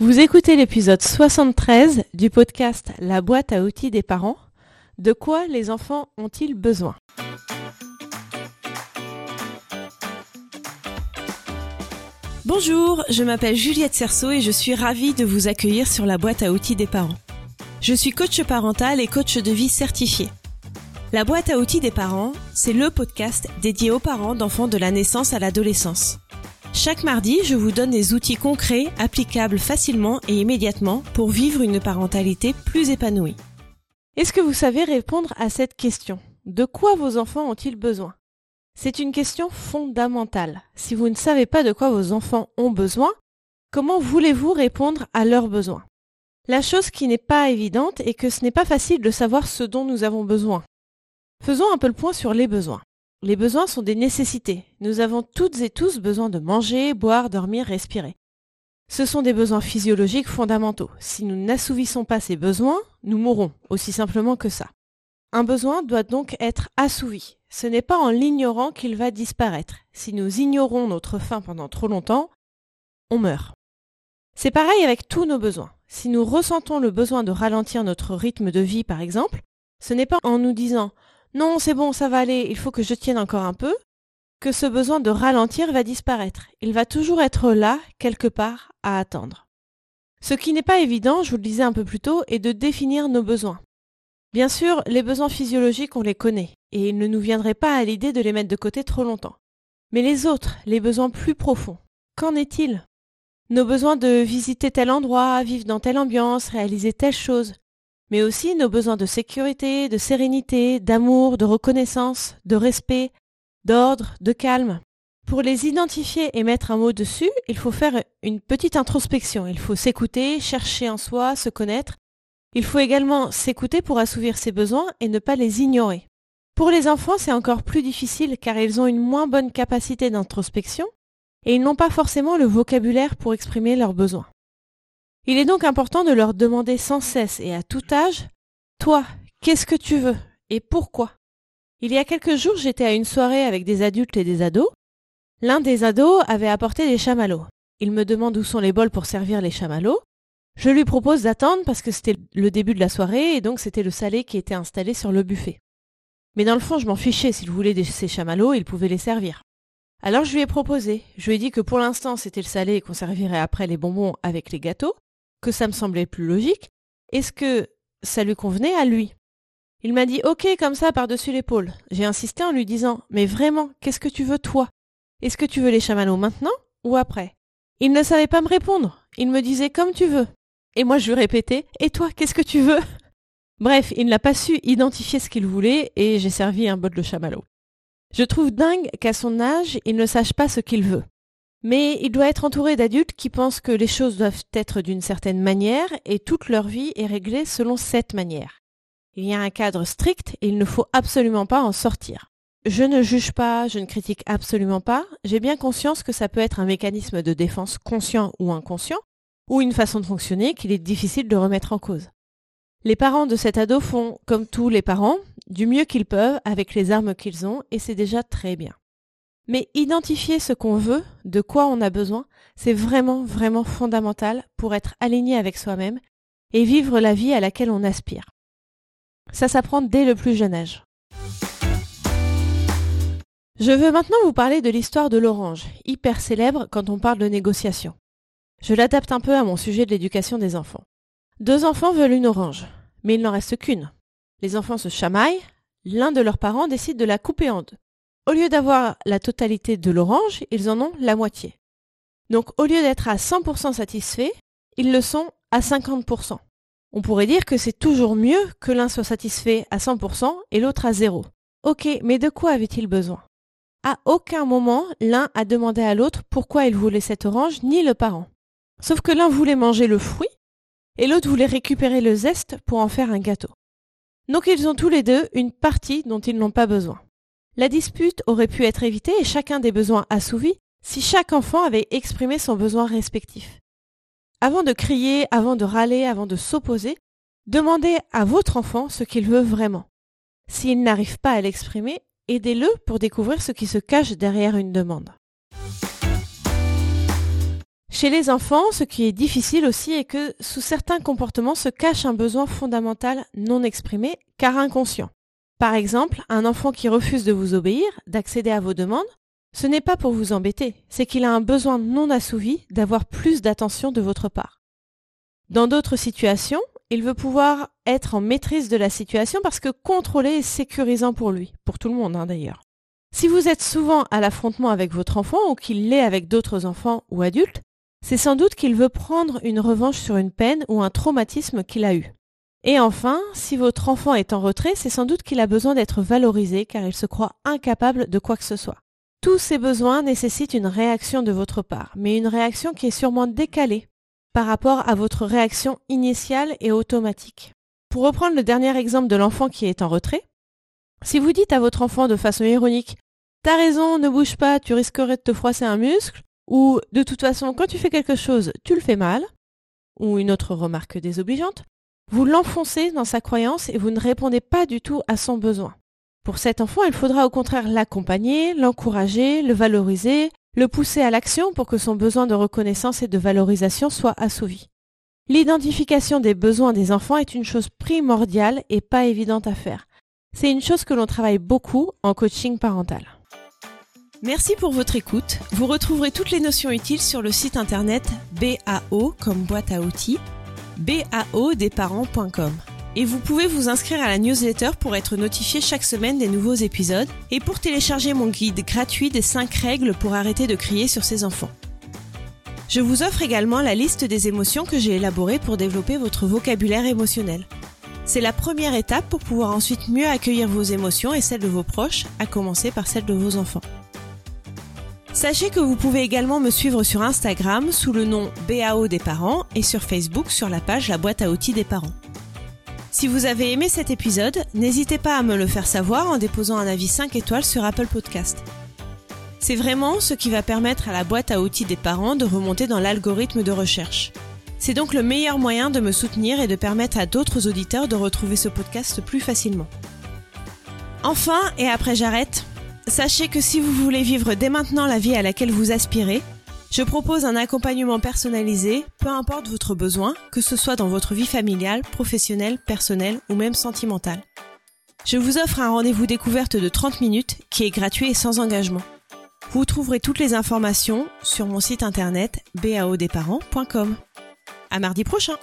Vous écoutez l'épisode 73 du podcast La boîte à outils des parents. De quoi les enfants ont-ils besoin? Bonjour, je m'appelle Juliette Cerceau et je suis ravie de vous accueillir sur la boîte à outils des parents. Je suis coach parental et coach de vie certifié. La boîte à outils des parents, c'est le podcast dédié aux parents d'enfants de la naissance à l'adolescence. Chaque mardi, je vous donne des outils concrets, applicables facilement et immédiatement pour vivre une parentalité plus épanouie. Est-ce que vous savez répondre à cette question? De quoi vos enfants ont-ils besoin? C'est une question fondamentale. Si vous ne savez pas de quoi vos enfants ont besoin, comment voulez-vous répondre à leurs besoins? La chose qui n'est pas évidente est que ce n'est pas facile de savoir ce dont nous avons besoin. Faisons un peu le point sur les besoins. Les besoins sont des nécessités. Nous avons toutes et tous besoin de manger, boire, dormir, respirer. Ce sont des besoins physiologiques fondamentaux. Si nous n'assouvissons pas ces besoins, nous mourrons, aussi simplement que ça. Un besoin doit donc être assouvi. Ce n'est pas en l'ignorant qu'il va disparaître. Si nous ignorons notre faim pendant trop longtemps, on meurt. C'est pareil avec tous nos besoins. Si nous ressentons le besoin de ralentir notre rythme de vie, par exemple, ce n'est pas en nous disant non, c'est bon, ça va aller, il faut que je tienne encore un peu, que ce besoin de ralentir va disparaître. Il va toujours être là, quelque part, à attendre. Ce qui n'est pas évident, je vous le disais un peu plus tôt, est de définir nos besoins. Bien sûr, les besoins physiologiques, on les connaît, et il ne nous viendrait pas à l'idée de les mettre de côté trop longtemps. Mais les autres, les besoins plus profonds, qu'en est-il? Nos besoins de visiter tel endroit, vivre dans telle ambiance, réaliser telle chose, mais aussi nos besoins de sécurité, de sérénité, d'amour, de reconnaissance, de respect, d'ordre, de calme. Pour les identifier et mettre un mot dessus, il faut faire une petite introspection. Il faut s'écouter, chercher en soi, se connaître. Il faut également s'écouter pour assouvir ses besoins et ne pas les ignorer. Pour les enfants, c'est encore plus difficile car ils ont une moins bonne capacité d'introspection et ils n'ont pas forcément le vocabulaire pour exprimer leurs besoins. Il est donc important de leur demander sans cesse et à tout âge Toi, qu'est-ce que tu veux et pourquoi? Il y a quelques jours, j'étais à une soirée avec des adultes et des ados. L'un des ados avait apporté des chamallows. Il me demande où sont les bols pour servir les chamallows. Je lui propose d'attendre parce que c'était le début de la soirée et donc c'était le salé qui était installé sur le buffet. Mais dans le fond, je m'en fichais. S'il voulait ces chamallows, il pouvait les servir. Alors je lui ai proposé. Je lui ai dit que pour l'instant c'était le salé qu'on servirait après les bonbons avec les gâteaux que ça me semblait plus logique, est-ce que ça lui convenait à lui? Il m'a dit OK comme ça par-dessus l'épaule. J'ai insisté en lui disant Mais vraiment, qu'est-ce que tu veux toi? Est-ce que tu veux les chamallows maintenant ou après? Il ne savait pas me répondre. Il me disait comme tu veux. Et moi je lui répétais Et toi, qu'est-ce que tu veux? Bref, il n'a pas su identifier ce qu'il voulait et j'ai servi un bol de chamallow. Je trouve dingue qu'à son âge, il ne sache pas ce qu'il veut. Mais il doit être entouré d'adultes qui pensent que les choses doivent être d'une certaine manière et toute leur vie est réglée selon cette manière. Il y a un cadre strict et il ne faut absolument pas en sortir. Je ne juge pas, je ne critique absolument pas, j'ai bien conscience que ça peut être un mécanisme de défense conscient ou inconscient, ou une façon de fonctionner qu'il est difficile de remettre en cause. Les parents de cet ado font, comme tous les parents, du mieux qu'ils peuvent avec les armes qu'ils ont, et c'est déjà très bien. Mais identifier ce qu'on veut, de quoi on a besoin, c'est vraiment, vraiment fondamental pour être aligné avec soi-même et vivre la vie à laquelle on aspire. Ça s'apprend dès le plus jeune âge. Je veux maintenant vous parler de l'histoire de l'orange, hyper célèbre quand on parle de négociation. Je l'adapte un peu à mon sujet de l'éducation des enfants. Deux enfants veulent une orange, mais il n'en reste qu'une. Les enfants se chamaillent, l'un de leurs parents décide de la couper en deux. Au lieu d'avoir la totalité de l'orange, ils en ont la moitié. Donc au lieu d'être à 100% satisfaits, ils le sont à 50%. On pourrait dire que c'est toujours mieux que l'un soit satisfait à 100% et l'autre à zéro. Ok, mais de quoi avait-il besoin? À aucun moment, l'un a demandé à l'autre pourquoi il voulait cette orange, ni le parent. Sauf que l'un voulait manger le fruit et l'autre voulait récupérer le zeste pour en faire un gâteau. Donc ils ont tous les deux une partie dont ils n'ont pas besoin. La dispute aurait pu être évitée et chacun des besoins assouvis si chaque enfant avait exprimé son besoin respectif. Avant de crier, avant de râler, avant de s'opposer, demandez à votre enfant ce qu'il veut vraiment. S'il n'arrive pas à l'exprimer, aidez-le pour découvrir ce qui se cache derrière une demande. Chez les enfants, ce qui est difficile aussi est que sous certains comportements se cache un besoin fondamental non exprimé car inconscient. Par exemple, un enfant qui refuse de vous obéir, d'accéder à vos demandes, ce n'est pas pour vous embêter, c'est qu'il a un besoin non assouvi d'avoir plus d'attention de votre part. Dans d'autres situations, il veut pouvoir être en maîtrise de la situation parce que contrôler est sécurisant pour lui, pour tout le monde hein, d'ailleurs. Si vous êtes souvent à l'affrontement avec votre enfant ou qu'il l'est avec d'autres enfants ou adultes, c'est sans doute qu'il veut prendre une revanche sur une peine ou un traumatisme qu'il a eu. Et enfin, si votre enfant est en retrait, c'est sans doute qu'il a besoin d'être valorisé car il se croit incapable de quoi que ce soit. Tous ces besoins nécessitent une réaction de votre part, mais une réaction qui est sûrement décalée par rapport à votre réaction initiale et automatique. Pour reprendre le dernier exemple de l'enfant qui est en retrait, si vous dites à votre enfant de façon ironique T'as raison, ne bouge pas, tu risquerais de te froisser un muscle, ou de toute façon, quand tu fais quelque chose, tu le fais mal, ou une autre remarque désobligeante, vous l'enfoncez dans sa croyance et vous ne répondez pas du tout à son besoin. Pour cet enfant, il faudra au contraire l'accompagner, l'encourager, le valoriser, le pousser à l'action pour que son besoin de reconnaissance et de valorisation soit assouvi. L'identification des besoins des enfants est une chose primordiale et pas évidente à faire. C'est une chose que l'on travaille beaucoup en coaching parental. Merci pour votre écoute. Vous retrouverez toutes les notions utiles sur le site internet BAO comme boîte à outils, baodesparents.com. Et vous pouvez vous inscrire à la newsletter pour être notifié chaque semaine des nouveaux épisodes et pour télécharger mon guide gratuit des 5 règles pour arrêter de crier sur ses enfants. Je vous offre également la liste des émotions que j'ai élaborées pour développer votre vocabulaire émotionnel. C'est la première étape pour pouvoir ensuite mieux accueillir vos émotions et celles de vos proches, à commencer par celles de vos enfants. Sachez que vous pouvez également me suivre sur Instagram sous le nom BAO des parents et sur Facebook sur la page La boîte à outils des parents. Si vous avez aimé cet épisode, n'hésitez pas à me le faire savoir en déposant un avis 5 étoiles sur Apple Podcast. C'est vraiment ce qui va permettre à la boîte à outils des parents de remonter dans l'algorithme de recherche. C'est donc le meilleur moyen de me soutenir et de permettre à d'autres auditeurs de retrouver ce podcast plus facilement. Enfin, et après j'arrête, Sachez que si vous voulez vivre dès maintenant la vie à laquelle vous aspirez, je propose un accompagnement personnalisé, peu importe votre besoin, que ce soit dans votre vie familiale, professionnelle, personnelle ou même sentimentale. Je vous offre un rendez-vous découverte de 30 minutes qui est gratuit et sans engagement. Vous trouverez toutes les informations sur mon site internet baodesparents.com. À mardi prochain!